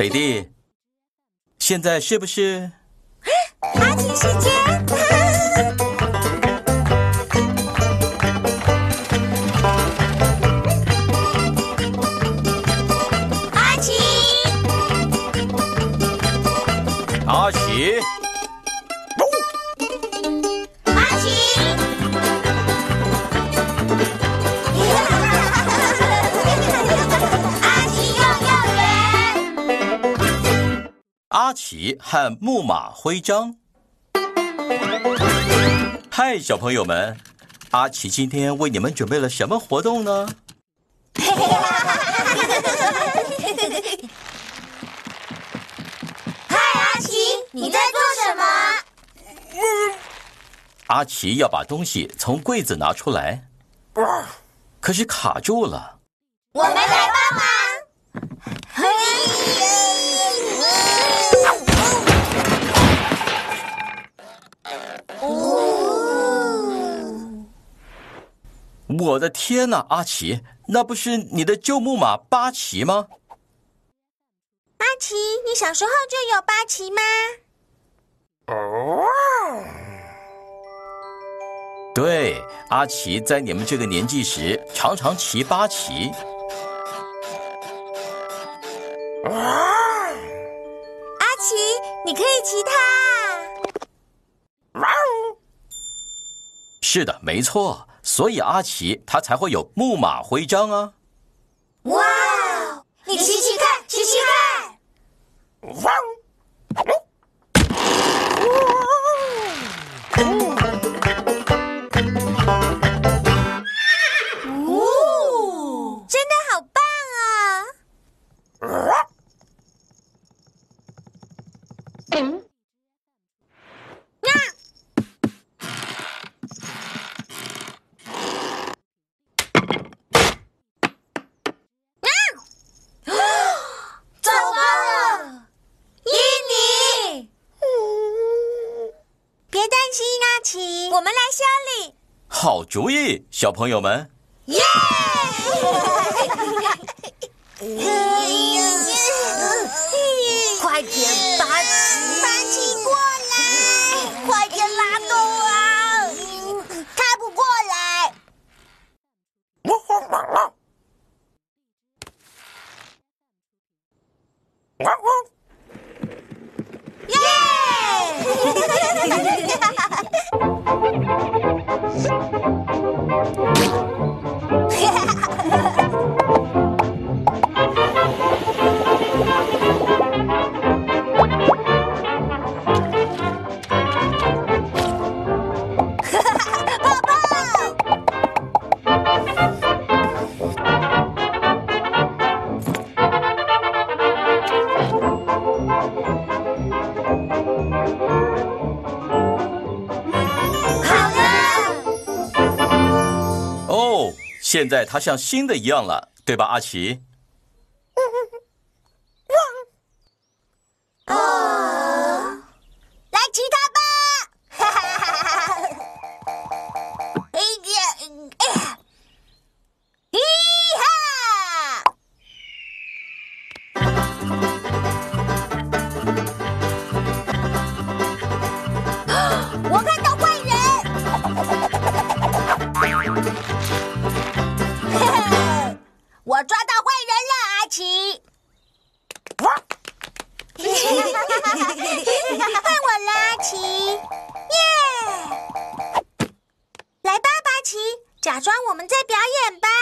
北地，现在是不是？阿奇时间。阿奇，阿奇，阿奇和木马徽章。嗨，小朋友们，阿奇今天为你们准备了什么活动呢？嗨，阿奇，你在做什么？阿奇要把东西从柜子拿出来，可是卡住了。我们来我的天哪，阿奇，那不是你的旧木马八奇吗？阿奇，你小时候就有八奇吗？哦对，阿奇在你们这个年纪时，常常骑八奇。阿奇，你可以骑它。是的，没错，所以阿奇他才会有木马徽章啊。我们来修理。好主意，小朋友们。耶！快点，现在它像新的一样了，对吧，阿奇？假装我们在表演吧。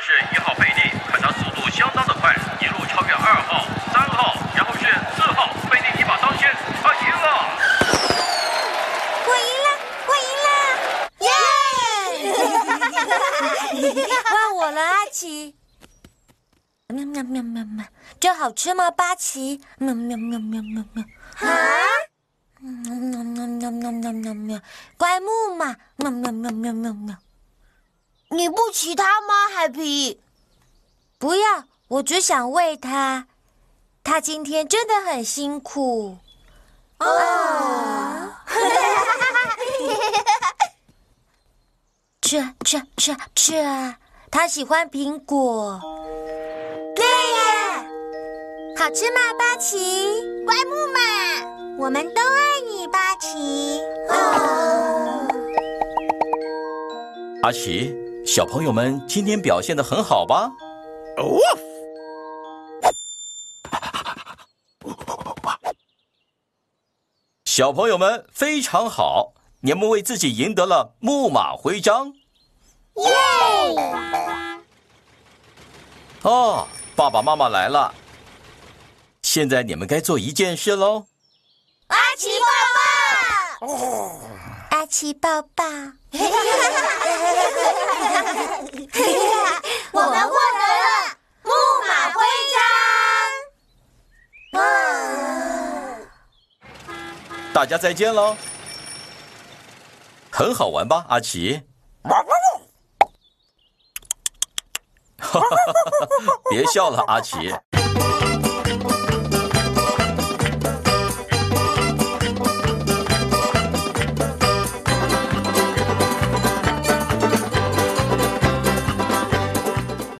是一号贝利，可他速度相当的快，一路超越二号、三号，然后是四号贝利一把当先，他赢了。我赢了，我赢了，耶！换我了，阿奇。喵喵喵喵喵，这好吃吗，八奇？喵喵喵喵喵喵,喵。啊！喵喵喵喵喵喵喵，乖木马，喵喵喵喵喵喵,喵。你不骑它吗，海皮？不要，我只想喂它。它今天真的很辛苦。啊！吃吃吃吃！它喜欢苹果。对呀，好吃吗，八奇？乖木马，我们都爱你，八奇。阿奇，小朋友们今天表现的很好吧？哦小朋友们非常好，你们为自己赢得了木马徽章。耶！哦，爸爸妈妈来了，现在你们该做一件事喽。阿奇抱抱，阿奇抱抱。我们获得了木马徽章。大家再见喽，很好玩吧，阿奇？别笑了，阿奇。